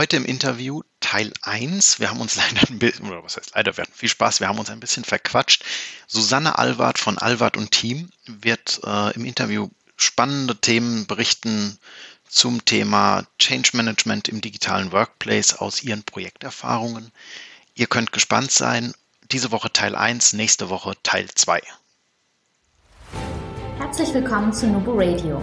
Heute im Interview Teil 1. Wir haben uns leider ein bisschen, oder was heißt leider, wir hatten viel Spaß, wir haben uns ein bisschen verquatscht. Susanne Alwart von Alwart und Team wird äh, im Interview spannende Themen berichten zum Thema Change Management im digitalen Workplace aus ihren Projekterfahrungen. Ihr könnt gespannt sein. Diese Woche Teil 1, nächste Woche Teil 2. Herzlich willkommen zu Nubo Radio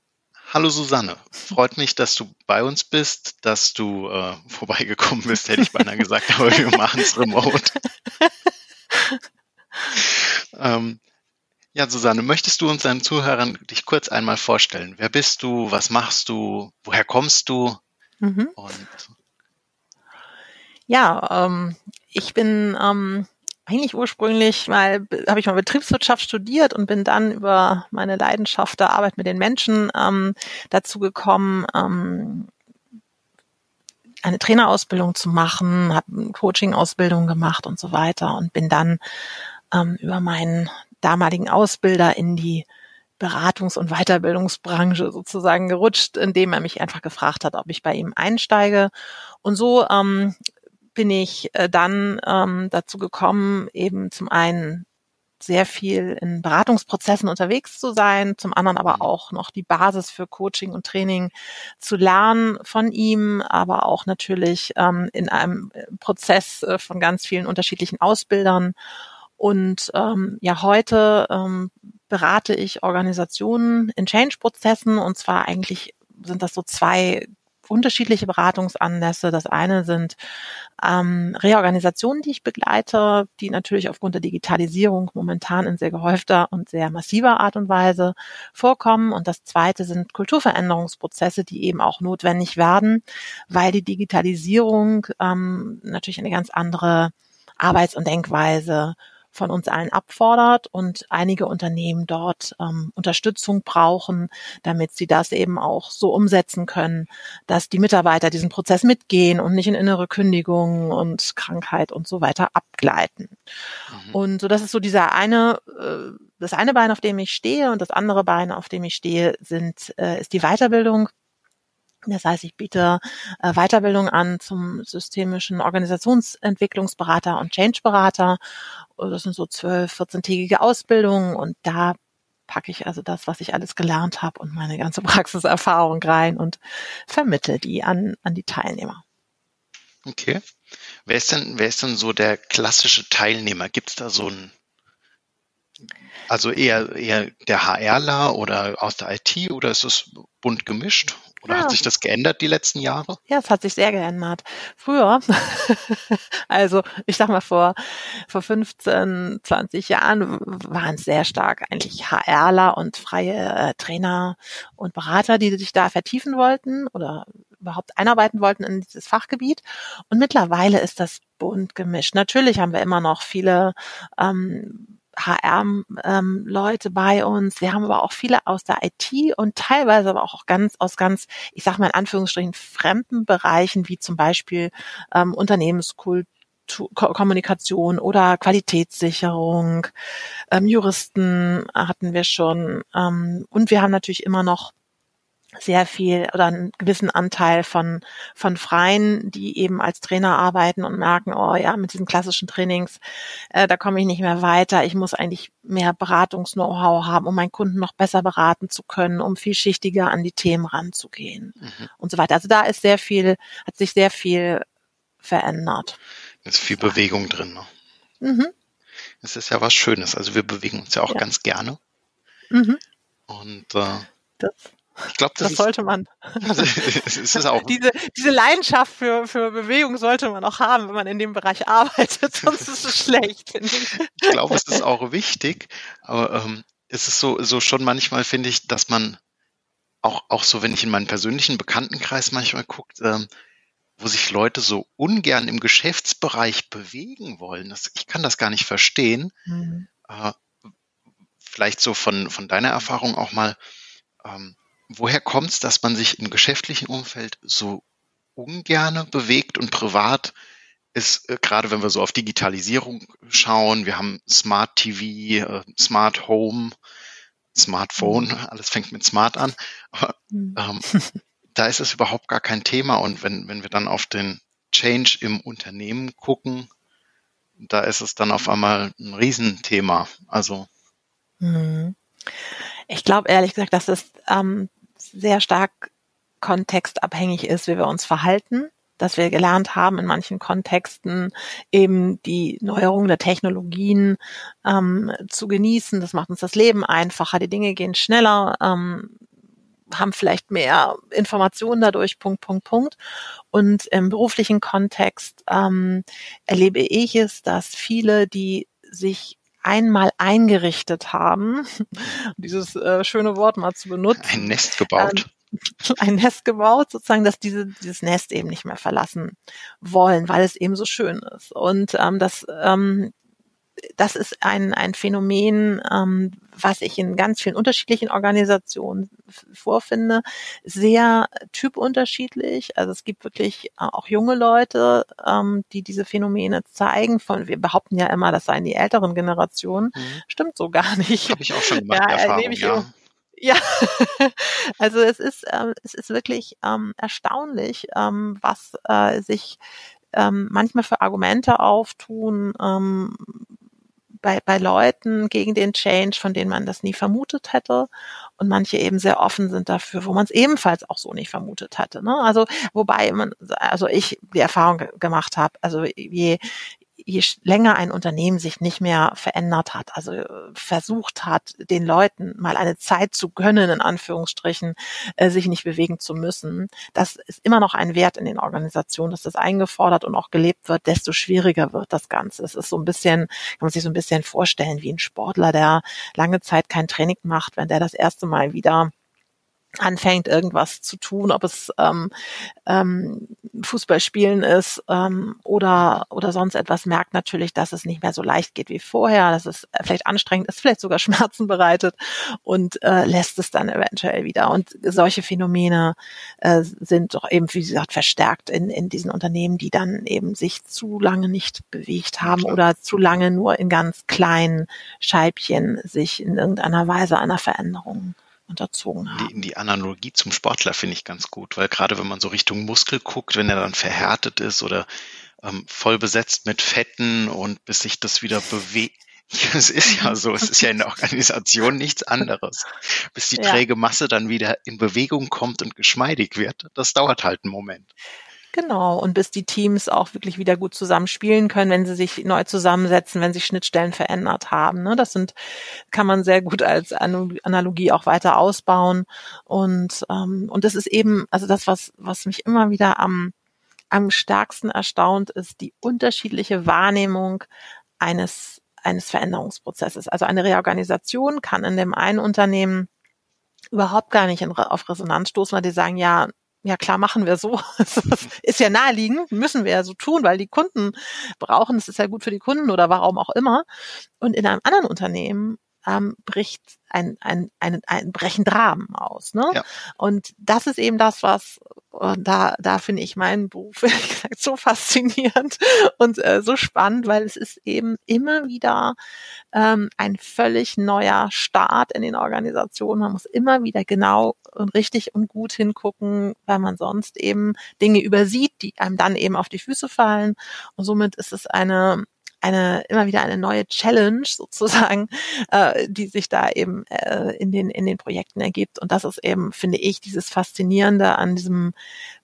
Hallo Susanne, freut mich, dass du bei uns bist, dass du äh, vorbeigekommen bist, hätte ich beinahe gesagt, aber wir machen es remote. ähm, ja, Susanne, möchtest du uns deinen Zuhörern dich kurz einmal vorstellen? Wer bist du? Was machst du? Woher kommst du? Mhm. ja, ähm, ich bin ähm, eigentlich ursprünglich mal, habe ich mal Betriebswirtschaft studiert und bin dann über meine Leidenschaft der Arbeit mit den Menschen ähm, dazu gekommen, ähm, eine Trainerausbildung zu machen, habe Coaching-Ausbildung gemacht und so weiter und bin dann ähm, über meinen damaligen Ausbilder in die Beratungs- und Weiterbildungsbranche sozusagen gerutscht, indem er mich einfach gefragt hat, ob ich bei ihm einsteige. Und so ähm, bin ich äh, dann ähm, dazu gekommen, eben zum einen sehr viel in Beratungsprozessen unterwegs zu sein, zum anderen aber mhm. auch noch die Basis für Coaching und Training zu lernen von ihm, aber auch natürlich ähm, in einem äh, Prozess äh, von ganz vielen unterschiedlichen Ausbildern. Und ähm, ja, heute ähm, berate ich Organisationen in Change-Prozessen und zwar eigentlich sind das so zwei unterschiedliche Beratungsanlässe. Das eine sind ähm, Reorganisationen, die ich begleite, die natürlich aufgrund der Digitalisierung momentan in sehr gehäufter und sehr massiver Art und Weise vorkommen. Und das zweite sind Kulturveränderungsprozesse, die eben auch notwendig werden, weil die Digitalisierung ähm, natürlich eine ganz andere Arbeits- und Denkweise von uns allen abfordert und einige Unternehmen dort ähm, Unterstützung brauchen, damit sie das eben auch so umsetzen können, dass die Mitarbeiter diesen Prozess mitgehen und nicht in innere Kündigungen und Krankheit und so weiter abgleiten. Mhm. Und so das ist so dieser eine, äh, das eine Bein, auf dem ich stehe und das andere Bein, auf dem ich stehe, sind, äh, ist die Weiterbildung das heißt, ich biete äh, Weiterbildung an zum systemischen Organisationsentwicklungsberater und Change-Berater. Das sind so zwölf, 14-tägige Ausbildungen und da packe ich also das, was ich alles gelernt habe und meine ganze Praxiserfahrung rein und vermittle die an, an die Teilnehmer. Okay. Wer ist denn, wer ist denn so der klassische Teilnehmer? Gibt es da so ein, also eher, eher der HRler oder aus der IT oder ist es bunt gemischt? Oder ja. hat sich das geändert die letzten Jahre? Ja, es hat sich sehr geändert. Früher, also ich sag mal vor, vor 15, 20 Jahren waren es sehr stark eigentlich HRler und freie äh, Trainer und Berater, die sich da vertiefen wollten oder überhaupt einarbeiten wollten in dieses Fachgebiet. Und mittlerweile ist das bunt gemischt. Natürlich haben wir immer noch viele ähm, HR-Leute ähm, bei uns. Wir haben aber auch viele aus der IT und teilweise aber auch ganz aus ganz, ich sage mal in Anführungsstrichen, fremden Bereichen, wie zum Beispiel ähm, Unternehmenskultur. Kommunikation oder Qualitätssicherung, ähm, Juristen hatten wir schon. Ähm, und wir haben natürlich immer noch sehr viel oder einen gewissen Anteil von, von Freien, die eben als Trainer arbeiten und merken, oh ja, mit diesen klassischen Trainings, äh, da komme ich nicht mehr weiter. Ich muss eigentlich mehr Beratungs-Know-how haben, um meinen Kunden noch besser beraten zu können, um vielschichtiger an die Themen ranzugehen mhm. und so weiter. Also da ist sehr viel, hat sich sehr viel verändert. ist viel Bewegung drin. Ne? Mhm. Es ist ja was Schönes. Also wir bewegen uns ja auch ja. ganz gerne. Mhm. Und äh, das ich glaube, das, das sollte man. Also, es ist auch diese, diese Leidenschaft für, für Bewegung sollte man auch haben, wenn man in dem Bereich arbeitet, sonst ist es schlecht, ich. Ich glaube, es ist auch wichtig, aber ähm, es ist so, so schon manchmal, finde ich, dass man auch, auch so, wenn ich in meinen persönlichen Bekanntenkreis manchmal guckt, ähm, wo sich Leute so ungern im Geschäftsbereich bewegen wollen. Das, ich kann das gar nicht verstehen. Mhm. Äh, vielleicht so von, von deiner Erfahrung auch mal, ähm, woher kommt es, dass man sich im geschäftlichen Umfeld so ungerne bewegt und privat ist, äh, gerade wenn wir so auf Digitalisierung schauen, wir haben Smart TV, äh, Smart Home, Smartphone, mhm. alles fängt mit Smart an. Mhm. Ähm, da ist es überhaupt gar kein Thema. Und wenn, wenn wir dann auf den Change im Unternehmen gucken, da ist es dann auf einmal ein Riesenthema. Also. Mhm. Ich glaube ehrlich gesagt, dass es ähm, sehr stark kontextabhängig ist, wie wir uns verhalten dass wir gelernt haben, in manchen Kontexten eben die Neuerung der Technologien ähm, zu genießen. Das macht uns das Leben einfacher, die Dinge gehen schneller, ähm, haben vielleicht mehr Informationen dadurch, Punkt, Punkt, Punkt. Und im beruflichen Kontext ähm, erlebe ich es, dass viele, die sich einmal eingerichtet haben, dieses äh, schöne Wort mal zu benutzen. Ein Nest gebaut. Ähm, ein Nest gebaut, sozusagen, dass diese dieses Nest eben nicht mehr verlassen wollen, weil es eben so schön ist. Und ähm, das ähm, das ist ein, ein Phänomen, ähm, was ich in ganz vielen unterschiedlichen Organisationen vorfinde, sehr typunterschiedlich. Also es gibt wirklich äh, auch junge Leute, ähm, die diese Phänomene zeigen. Von, wir behaupten ja immer, das seien die älteren Generationen. Mhm. Stimmt so gar nicht. Habe ich auch schon gemacht, ja, Erfahrung, ja. Ja, also es ist, ähm, es ist wirklich ähm, erstaunlich, ähm, was äh, sich ähm, manchmal für Argumente auftun ähm, bei, bei Leuten gegen den Change, von denen man das nie vermutet hätte und manche eben sehr offen sind dafür, wo man es ebenfalls auch so nicht vermutet hatte. Ne? Also wobei man, also ich die Erfahrung gemacht habe, also je je länger ein Unternehmen sich nicht mehr verändert hat, also äh, versucht hat, den Leuten mal eine Zeit zu gönnen, in Anführungsstrichen, äh, sich nicht bewegen zu müssen, das ist immer noch ein Wert in den Organisationen, dass das eingefordert und auch gelebt wird, desto schwieriger wird das Ganze. Es ist so ein bisschen, kann man sich so ein bisschen vorstellen, wie ein Sportler, der lange Zeit kein Training macht, wenn der das erste Mal wieder anfängt, irgendwas zu tun, ob es ähm, ähm, Fußballspielen ist ähm, oder, oder sonst etwas, merkt natürlich, dass es nicht mehr so leicht geht wie vorher, dass es vielleicht anstrengend ist, vielleicht sogar Schmerzen bereitet und äh, lässt es dann eventuell wieder. Und solche Phänomene äh, sind doch eben, wie gesagt, verstärkt in, in diesen Unternehmen, die dann eben sich zu lange nicht bewegt haben oder zu lange nur in ganz kleinen Scheibchen sich in irgendeiner Weise einer Veränderung unterzogen haben. Die, die Analogie zum Sportler finde ich ganz gut, weil gerade wenn man so Richtung Muskel guckt, wenn er dann verhärtet ist oder ähm, voll besetzt mit Fetten und bis sich das wieder bewegt. Es ist ja so, es ist ja in der Organisation nichts anderes. Bis die träge Masse dann wieder in Bewegung kommt und geschmeidig wird, das dauert halt einen Moment. Genau, und bis die Teams auch wirklich wieder gut zusammenspielen können, wenn sie sich neu zusammensetzen, wenn sich Schnittstellen verändert haben. Ne? Das sind, kann man sehr gut als Analogie auch weiter ausbauen. Und, ähm, und das ist eben, also das, was, was mich immer wieder am, am stärksten erstaunt, ist die unterschiedliche Wahrnehmung eines, eines Veränderungsprozesses. Also eine Reorganisation kann in dem einen Unternehmen überhaupt gar nicht in, auf Resonanz stoßen, weil die sagen, ja, ja klar, machen wir so. ist ja naheliegend, müssen wir ja so tun, weil die Kunden brauchen, es ist ja gut für die Kunden oder warum auch immer. Und in einem anderen Unternehmen ähm, bricht ein, ein, ein, ein brechend Rahmen aus. Ne? Ja. Und das ist eben das, was und da, da finde ich meinen Beruf gesagt, so faszinierend und äh, so spannend, weil es ist eben immer wieder ähm, ein völlig neuer Start in den Organisationen. Man muss immer wieder genau und richtig und gut hingucken, weil man sonst eben Dinge übersieht, die einem dann eben auf die Füße fallen. Und somit ist es eine eine immer wieder eine neue Challenge sozusagen, äh, die sich da eben äh, in den in den Projekten ergibt. Und das ist eben, finde ich, dieses Faszinierende an diesem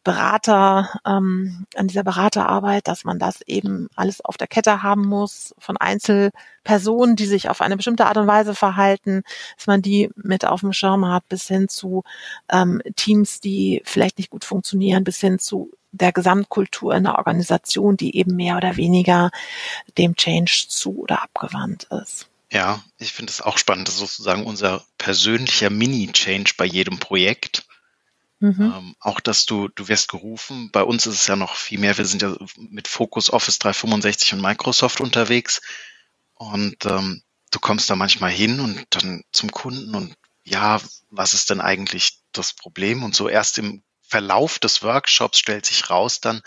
Berater, ähm, an dieser Beraterarbeit, dass man das eben alles auf der Kette haben muss von Einzelpersonen, die sich auf eine bestimmte Art und Weise verhalten, dass man die mit auf dem Schirm hat, bis hin zu ähm, Teams, die vielleicht nicht gut funktionieren, bis hin zu der Gesamtkultur in der Organisation, die eben mehr oder weniger dem Change zu oder abgewandt ist. Ja, ich finde es auch spannend, das ist sozusagen unser persönlicher Mini-Change bei jedem Projekt. Mhm. Ähm, auch, dass du, du wirst gerufen. Bei uns ist es ja noch viel mehr. Wir sind ja mit Focus Office 365 und Microsoft unterwegs. Und ähm, du kommst da manchmal hin und dann zum Kunden und ja, was ist denn eigentlich das Problem? Und so erst im Verlauf des Workshops stellt sich raus dann,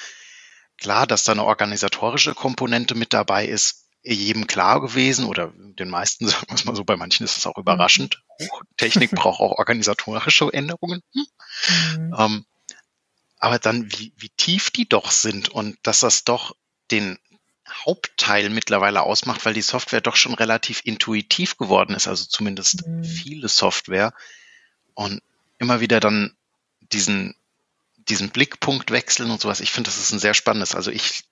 klar, dass da eine organisatorische Komponente mit dabei ist, jedem klar gewesen oder den meisten, sagen wir es mal so, bei manchen ist es auch überraschend. Mhm. Technik braucht auch organisatorische Änderungen. Hm. Mhm. Ähm, aber dann, wie, wie tief die doch sind und dass das doch den Hauptteil mittlerweile ausmacht, weil die Software doch schon relativ intuitiv geworden ist, also zumindest mhm. viele Software. Und immer wieder dann diesen, diesen Blickpunkt wechseln und sowas. Ich finde, das ist ein sehr spannendes. Also ich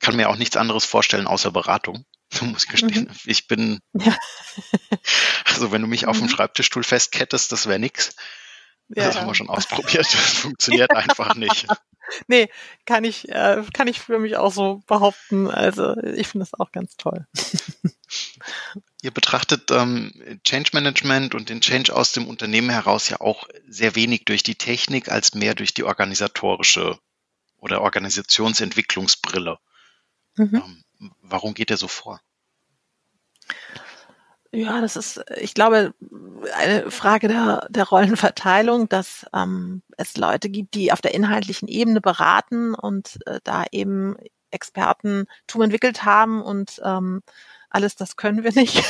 kann mir auch nichts anderes vorstellen außer Beratung. Muss ich gestehen. Mhm. Ich bin, ja. also wenn du mich auf dem mhm. Schreibtischstuhl festkettest, das wäre nix. Ja, das haben wir schon ausprobiert. Das funktioniert einfach nicht. Nee, kann ich, äh, kann ich für mich auch so behaupten. Also ich finde das auch ganz toll. Ihr betrachtet ähm, Change Management und den Change aus dem Unternehmen heraus ja auch sehr wenig durch die Technik als mehr durch die organisatorische oder Organisationsentwicklungsbrille. Mhm. Ähm, warum geht er so vor? Ja, das ist, ich glaube, eine Frage der, der Rollenverteilung, dass ähm, es Leute gibt, die auf der inhaltlichen Ebene beraten und äh, da eben Expertentum entwickelt haben und ähm, alles das können wir nicht.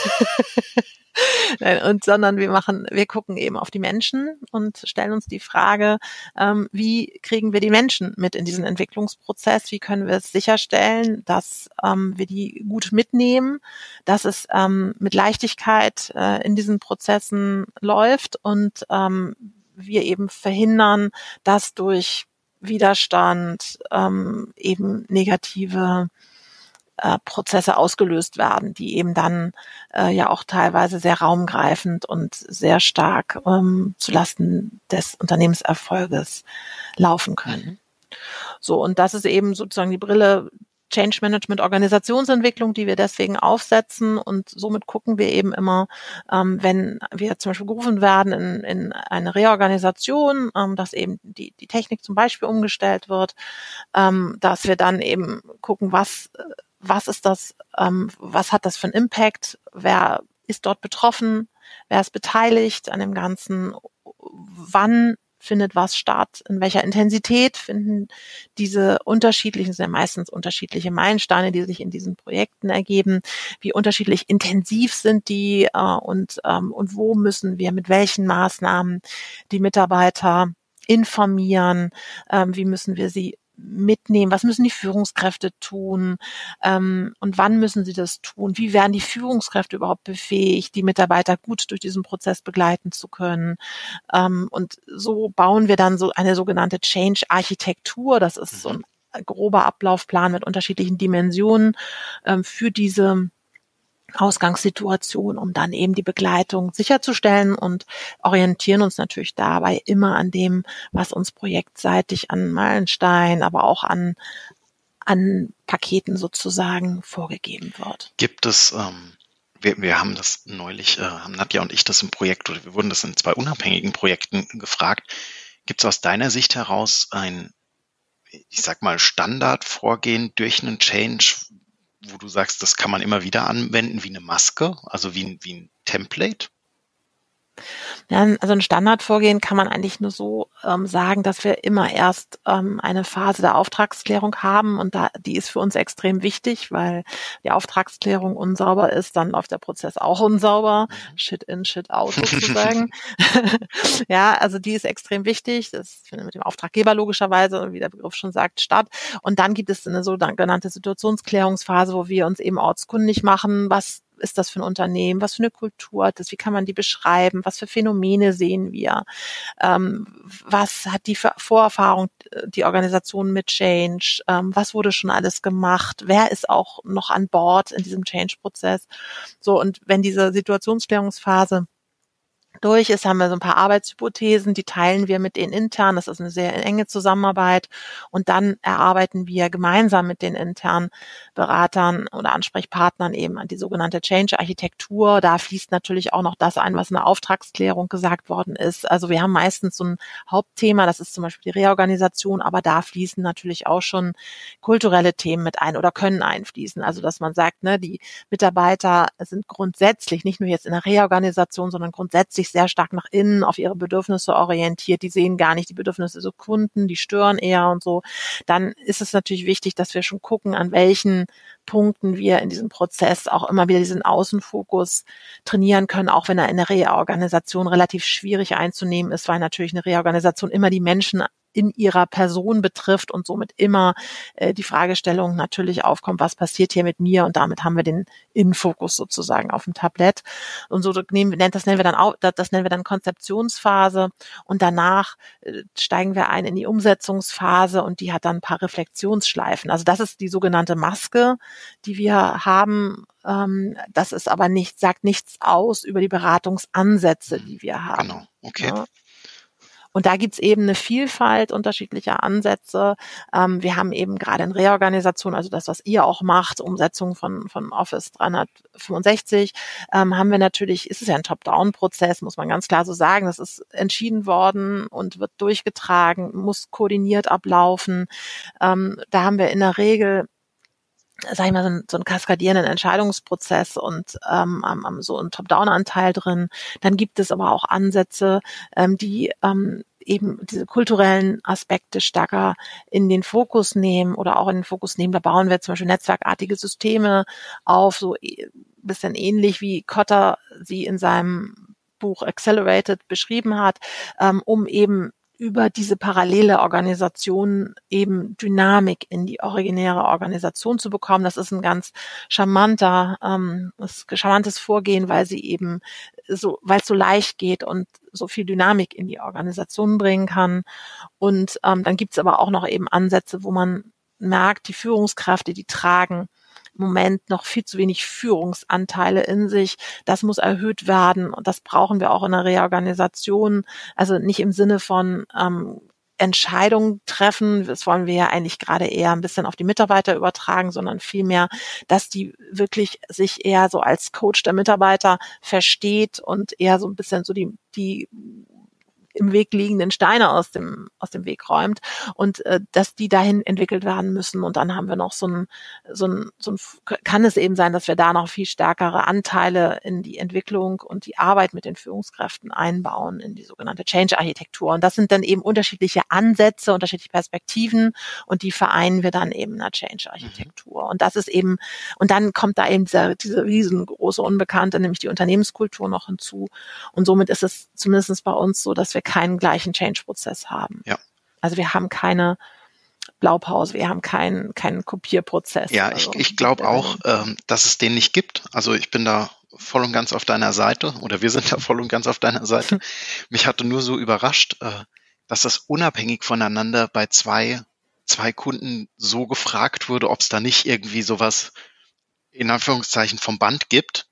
und sondern wir machen, wir gucken eben auf die Menschen und stellen uns die Frage, ähm, wie kriegen wir die Menschen mit in diesen Entwicklungsprozess? Wie können wir es sicherstellen, dass ähm, wir die gut mitnehmen, dass es ähm, mit Leichtigkeit äh, in diesen Prozessen läuft und ähm, wir eben verhindern, dass durch Widerstand ähm, eben negative äh, Prozesse ausgelöst werden, die eben dann äh, ja auch teilweise sehr raumgreifend und sehr stark ähm, zulasten des Unternehmenserfolges laufen können. So, und das ist eben sozusagen die Brille Change Management Organisationsentwicklung, die wir deswegen aufsetzen und somit gucken wir eben immer, ähm, wenn wir zum Beispiel gerufen werden in, in eine Reorganisation, ähm, dass eben die, die Technik zum Beispiel umgestellt wird, ähm, dass wir dann eben gucken, was was ist das, ähm, was hat das für einen Impact, wer ist dort betroffen, wer ist beteiligt an dem Ganzen, wann findet was statt, in welcher Intensität finden diese unterschiedlichen, sind ja meistens unterschiedliche Meilensteine, die sich in diesen Projekten ergeben, wie unterschiedlich intensiv sind die äh, und, ähm, und wo müssen wir mit welchen Maßnahmen die Mitarbeiter informieren, ähm, wie müssen wir sie mitnehmen? Was müssen die Führungskräfte tun? Ähm, und wann müssen sie das tun? Wie werden die Führungskräfte überhaupt befähigt, die Mitarbeiter gut durch diesen Prozess begleiten zu können? Ähm, und so bauen wir dann so eine sogenannte Change-Architektur. Das ist so mhm. ein grober Ablaufplan mit unterschiedlichen Dimensionen ähm, für diese Ausgangssituation, um dann eben die Begleitung sicherzustellen und orientieren uns natürlich dabei immer an dem, was uns projektseitig an Meilenstein, aber auch an, an Paketen sozusagen vorgegeben wird. Gibt es, ähm, wir, wir haben das neulich, äh, haben Nadja und ich das im Projekt, oder wir wurden das in zwei unabhängigen Projekten gefragt. Gibt es aus deiner Sicht heraus ein, ich sag mal, Standardvorgehen durch einen Change, wo du sagst, das kann man immer wieder anwenden wie eine Maske, also wie, wie ein Template? Ja, also ein Standardvorgehen kann man eigentlich nur so ähm, sagen, dass wir immer erst ähm, eine Phase der Auftragsklärung haben und da die ist für uns extrem wichtig, weil die Auftragsklärung unsauber ist, dann läuft der Prozess auch unsauber, mhm. Shit in, Shit out sozusagen. ja, also die ist extrem wichtig. Das findet mit dem Auftraggeber logischerweise, wie der Begriff schon sagt, statt. Und dann gibt es eine sogenannte Situationsklärungsphase, wo wir uns eben ortskundig machen, was ist das für ein Unternehmen, was für eine Kultur hat das, wie kann man die beschreiben, was für Phänomene sehen wir, ähm, was hat die Vorerfahrung äh, die Organisation mit Change, ähm, was wurde schon alles gemacht, wer ist auch noch an Bord in diesem Change-Prozess. So, und wenn diese Situationsklärungsphase durch ist, haben wir so ein paar Arbeitshypothesen, die teilen wir mit den intern. Das ist eine sehr enge Zusammenarbeit. Und dann erarbeiten wir gemeinsam mit den internen Beratern oder Ansprechpartnern eben an die sogenannte Change-Architektur. Da fließt natürlich auch noch das ein, was in der Auftragsklärung gesagt worden ist. Also wir haben meistens so ein Hauptthema, das ist zum Beispiel die Reorganisation, aber da fließen natürlich auch schon kulturelle Themen mit ein oder können einfließen. Also dass man sagt, ne, die Mitarbeiter sind grundsätzlich nicht nur jetzt in der Reorganisation, sondern grundsätzlich sehr stark nach innen auf ihre Bedürfnisse orientiert. Die sehen gar nicht die Bedürfnisse so Kunden, die stören eher und so. Dann ist es natürlich wichtig, dass wir schon gucken, an welchen Punkten wir in diesem Prozess auch immer wieder diesen Außenfokus trainieren können, auch wenn er in der Reorganisation relativ schwierig einzunehmen ist, weil natürlich eine Reorganisation immer die Menschen in ihrer Person betrifft und somit immer äh, die Fragestellung natürlich aufkommt, was passiert hier mit mir? Und damit haben wir den Innenfokus sozusagen auf dem Tablett. Und so nehmen, das nennen wir dann auch, das nennen wir dann Konzeptionsphase. Und danach äh, steigen wir ein in die Umsetzungsphase und die hat dann ein paar Reflexionsschleifen. Also das ist die sogenannte Maske, die wir haben. Ähm, das ist aber nicht, sagt nichts aus über die Beratungsansätze, die wir haben. Genau, okay. Ja. Und da gibt's eben eine Vielfalt unterschiedlicher Ansätze. Ähm, wir haben eben gerade in Reorganisation, also das, was ihr auch macht, Umsetzung von, von Office 365, ähm, haben wir natürlich, ist es ja ein Top-Down-Prozess, muss man ganz klar so sagen. Das ist entschieden worden und wird durchgetragen, muss koordiniert ablaufen. Ähm, da haben wir in der Regel sag ich mal, so, ein, so einen kaskadierenden Entscheidungsprozess und ähm, so einen Top-Down-Anteil drin. Dann gibt es aber auch Ansätze, ähm, die ähm, eben diese kulturellen Aspekte stärker in den Fokus nehmen oder auch in den Fokus nehmen. Da bauen wir zum Beispiel netzwerkartige Systeme auf, so ein bisschen ähnlich wie Cotter sie in seinem Buch Accelerated beschrieben hat, ähm, um eben über diese parallele Organisation eben Dynamik in die originäre Organisation zu bekommen. Das ist ein ganz charmanter, ähm, charmantes Vorgehen, weil sie eben so, weil es so leicht geht und so viel Dynamik in die Organisation bringen kann. Und ähm, dann gibt es aber auch noch eben Ansätze, wo man merkt, die Führungskräfte, die tragen Moment noch viel zu wenig Führungsanteile in sich. Das muss erhöht werden und das brauchen wir auch in der Reorganisation. Also nicht im Sinne von ähm, Entscheidungen treffen. Das wollen wir ja eigentlich gerade eher ein bisschen auf die Mitarbeiter übertragen, sondern vielmehr, dass die wirklich sich eher so als Coach der Mitarbeiter versteht und eher so ein bisschen so die, die im Weg liegenden Steine aus dem, aus dem Weg räumt und äh, dass die dahin entwickelt werden müssen. Und dann haben wir noch so ein, so ein, so ein, kann es eben sein, dass wir da noch viel stärkere Anteile in die Entwicklung und die Arbeit mit den Führungskräften einbauen in die sogenannte Change-Architektur. Und das sind dann eben unterschiedliche Ansätze, unterschiedliche Perspektiven und die vereinen wir dann eben in der Change-Architektur. Und das ist eben, und dann kommt da eben dieser, diese riesengroße Unbekannte, nämlich die Unternehmenskultur noch hinzu. Und somit ist es zumindest bei uns so, dass wir wir keinen gleichen Change-Prozess haben. Ja. Also wir haben keine Blaupause, wir haben keinen keinen Kopierprozess. Ja, also, ich, ich glaube auch, ähm, dass es den nicht gibt. Also ich bin da voll und ganz auf deiner Seite oder wir sind da voll und ganz auf deiner Seite. Mich hatte nur so überrascht, äh, dass das unabhängig voneinander bei zwei, zwei Kunden so gefragt wurde, ob es da nicht irgendwie sowas in Anführungszeichen vom Band gibt.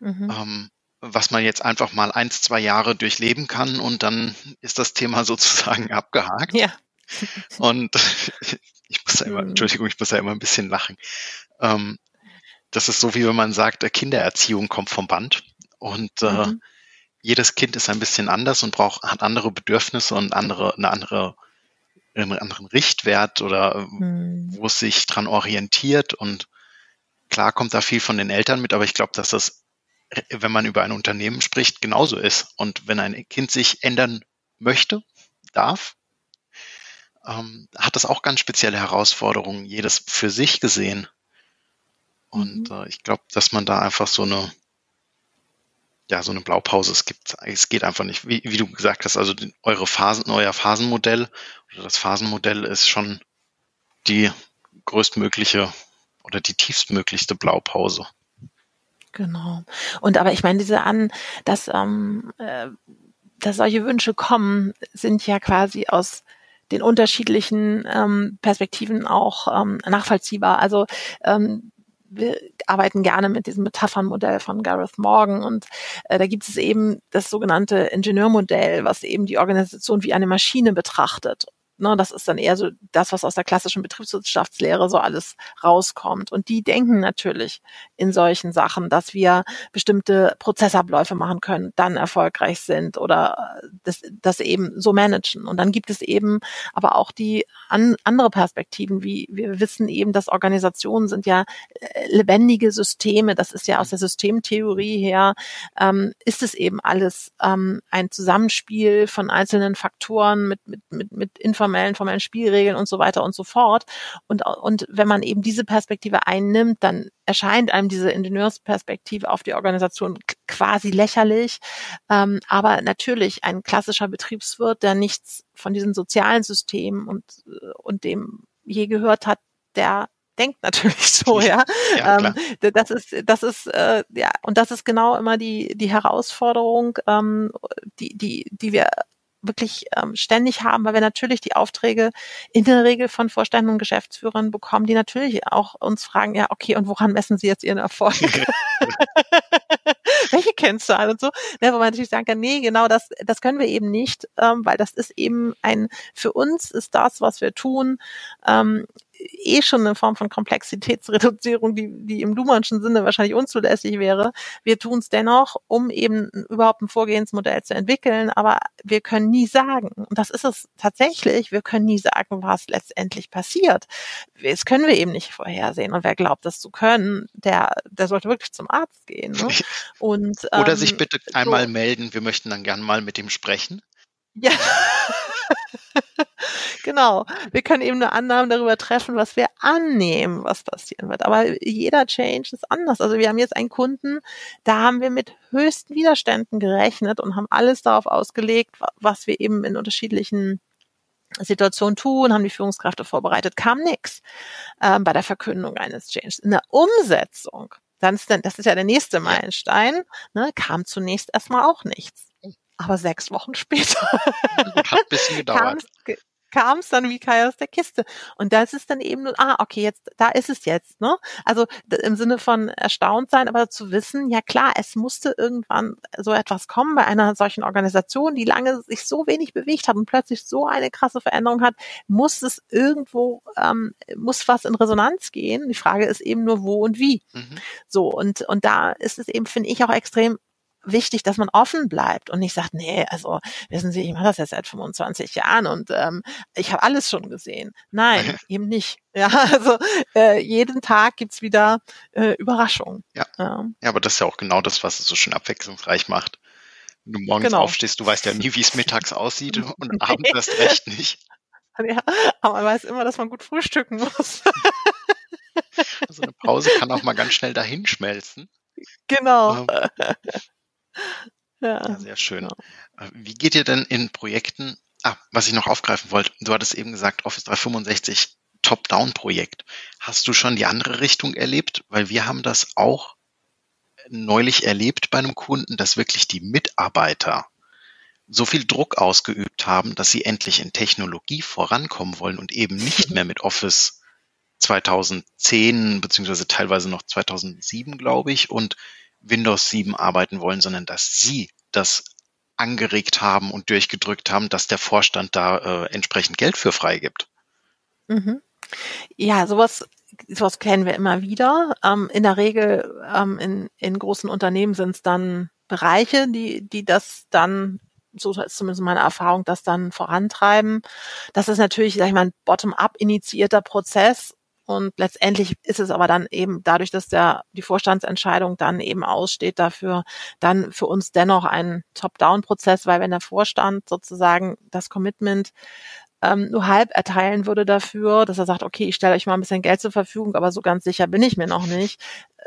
Mhm. Ähm, was man jetzt einfach mal eins, zwei Jahre durchleben kann und dann ist das Thema sozusagen abgehakt. Ja. Und ich muss ja immer, mhm. Entschuldigung, ich muss ja immer ein bisschen lachen. Ähm, das ist so, wie wenn man sagt, äh, Kindererziehung kommt vom Band und äh, mhm. jedes Kind ist ein bisschen anders und braucht, hat andere Bedürfnisse und andere, eine andere, einen anderen Richtwert oder äh, mhm. wo es sich dran orientiert und klar kommt da viel von den Eltern mit, aber ich glaube, dass das wenn man über ein Unternehmen spricht, genauso ist. Und wenn ein Kind sich ändern möchte, darf, ähm, hat das auch ganz spezielle Herausforderungen, jedes für sich gesehen. Und mhm. äh, ich glaube, dass man da einfach so eine, ja, so eine Blaupause, es gibt, es geht einfach nicht, wie, wie du gesagt hast, also die, eure Phasen, euer Phasenmodell oder das Phasenmodell ist schon die größtmögliche oder die tiefstmöglichste Blaupause. Genau. Und aber ich meine, diese an, dass, ähm, äh, dass solche Wünsche kommen, sind ja quasi aus den unterschiedlichen ähm, Perspektiven auch ähm, nachvollziehbar. Also ähm, wir arbeiten gerne mit diesem Metaphernmodell von Gareth Morgan und äh, da gibt es eben das sogenannte Ingenieurmodell, was eben die Organisation wie eine Maschine betrachtet Ne, das ist dann eher so das, was aus der klassischen Betriebswirtschaftslehre so alles rauskommt. Und die denken natürlich in solchen Sachen, dass wir bestimmte Prozessabläufe machen können, dann erfolgreich sind oder das, das eben so managen. Und dann gibt es eben aber auch die an, andere Perspektiven, wie wir wissen eben, dass Organisationen sind ja äh, lebendige Systeme. Das ist ja aus der Systemtheorie her, ähm, ist es eben alles ähm, ein Zusammenspiel von einzelnen Faktoren mit, mit, mit, mit Informationen informellen, formellen Spielregeln und so weiter und so fort. Und, und wenn man eben diese Perspektive einnimmt, dann erscheint einem diese Ingenieursperspektive auf die Organisation quasi lächerlich. Ähm, aber natürlich ein klassischer Betriebswirt, der nichts von diesen sozialen Systemen und, und dem je gehört hat, der denkt natürlich so, ja. ja ähm, das ist, das ist, äh, ja, und das ist genau immer die, die Herausforderung, ähm, die, die, die wir wirklich ähm, ständig haben, weil wir natürlich die Aufträge in der Regel von Vorständen und Geschäftsführern bekommen, die natürlich auch uns fragen, ja, okay, und woran messen Sie jetzt Ihren Erfolg? Welche Kennzahlen und so, ne, wo man natürlich sagen kann, nee, genau das, das können wir eben nicht, ähm, weil das ist eben ein, für uns ist das, was wir tun, ähm, eh schon eine Form von Komplexitätsreduzierung, die, die im Luhmannschen Sinne wahrscheinlich unzulässig wäre. Wir tun es dennoch, um eben überhaupt ein Vorgehensmodell zu entwickeln, aber wir können nie sagen, und das ist es tatsächlich, wir können nie sagen, was letztendlich passiert. Das können wir eben nicht vorhersehen. Und wer glaubt, das zu können, der, der sollte wirklich zum Arzt gehen. Ne? Und, Oder ähm, sich bitte einmal so. melden, wir möchten dann gern mal mit ihm sprechen. Ja. genau. Wir können eben nur Annahmen darüber treffen, was wir annehmen, was passieren wird. Aber jeder Change ist anders. Also wir haben jetzt einen Kunden, da haben wir mit höchsten Widerständen gerechnet und haben alles darauf ausgelegt, was wir eben in unterschiedlichen Situationen tun, haben die Führungskräfte vorbereitet, kam nichts ähm, bei der Verkündung eines Changes. In der Umsetzung, dann ist dann, das ist ja der nächste Meilenstein, ne, kam zunächst erstmal auch nichts. Aber sechs Wochen später hat ein bisschen gedauert kam es dann wie Kai aus der Kiste. Und das ist dann eben nur, ah, okay, jetzt, da ist es jetzt, ne? Also im Sinne von erstaunt sein, aber zu wissen, ja klar, es musste irgendwann so etwas kommen bei einer solchen Organisation, die lange sich so wenig bewegt hat und plötzlich so eine krasse Veränderung hat, muss es irgendwo, ähm, muss was in Resonanz gehen. Die Frage ist eben nur, wo und wie. Mhm. So, und, und da ist es eben, finde ich, auch extrem wichtig, dass man offen bleibt und nicht sagt, nee, also wissen Sie, ich mache das jetzt seit 25 Jahren und ähm, ich habe alles schon gesehen. Nein, eben nicht. Ja, also äh, jeden Tag gibt's wieder äh, Überraschungen. Ja. ja. ja, aber das ist ja auch genau das, was es so schön abwechslungsreich macht. Wenn du morgens genau. aufstehst, du weißt ja nie, wie es mittags aussieht und abends erst recht nicht. Ja, aber man weiß immer, dass man gut frühstücken muss. Also eine Pause kann auch mal ganz schnell dahinschmelzen. Genau. Ähm, ja. ja. sehr schön. Ja. Äh, wie geht ihr denn in Projekten, ah, was ich noch aufgreifen wollte, du hattest eben gesagt, Office 365 Top-Down-Projekt. Hast du schon die andere Richtung erlebt? Weil wir haben das auch neulich erlebt bei einem Kunden, dass wirklich die Mitarbeiter so viel Druck ausgeübt haben, dass sie endlich in Technologie vorankommen wollen und eben nicht mehr mit Office 2010 beziehungsweise teilweise noch 2007, glaube ich, und Windows 7 arbeiten wollen, sondern dass sie das angeregt haben und durchgedrückt haben, dass der Vorstand da äh, entsprechend Geld für freigibt. Mhm. Ja, sowas, sowas kennen wir immer wieder. Ähm, in der Regel ähm, in, in großen Unternehmen sind es dann Bereiche, die, die das dann so ist zumindest meine Erfahrung, das dann vorantreiben. Das ist natürlich, sag ich mal, ein bottom-up initiierter Prozess und letztendlich ist es aber dann eben dadurch, dass der, die Vorstandsentscheidung dann eben aussteht dafür, dann für uns dennoch ein Top-Down-Prozess, weil wenn der Vorstand sozusagen das Commitment ähm, nur halb erteilen würde dafür, dass er sagt, okay, ich stelle euch mal ein bisschen Geld zur Verfügung, aber so ganz sicher bin ich mir noch nicht,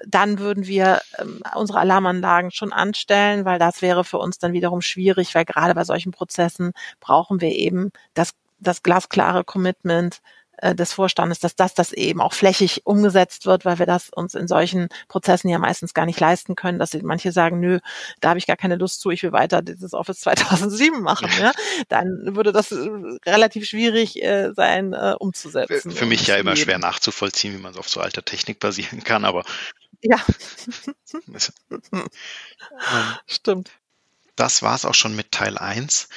dann würden wir ähm, unsere Alarmanlagen schon anstellen, weil das wäre für uns dann wiederum schwierig, weil gerade bei solchen Prozessen brauchen wir eben das, das glasklare Commitment, äh, des Vorstandes, dass das, das eben auch flächig umgesetzt wird, weil wir das uns in solchen Prozessen ja meistens gar nicht leisten können, dass manche sagen, nö, da habe ich gar keine Lust zu, ich will weiter dieses Office 2007 machen. Ja? Dann würde das äh, relativ schwierig äh, sein, äh, umzusetzen. Für mich ja immer schwer nachzuvollziehen, wie man so auf so alter Technik basieren kann, aber ja. Stimmt. Das war es auch schon mit Teil 1.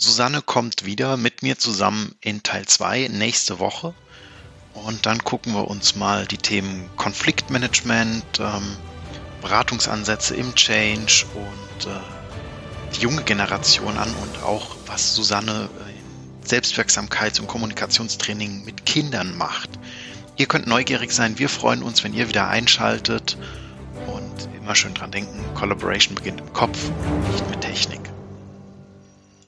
Susanne kommt wieder mit mir zusammen in Teil 2 nächste Woche. Und dann gucken wir uns mal die Themen Konfliktmanagement, ähm, Beratungsansätze im Change und äh, die junge Generation an und auch, was Susanne in Selbstwirksamkeits- und Kommunikationstraining mit Kindern macht. Ihr könnt neugierig sein. Wir freuen uns, wenn ihr wieder einschaltet. Und immer schön dran denken, Collaboration beginnt im Kopf, nicht mit Technik.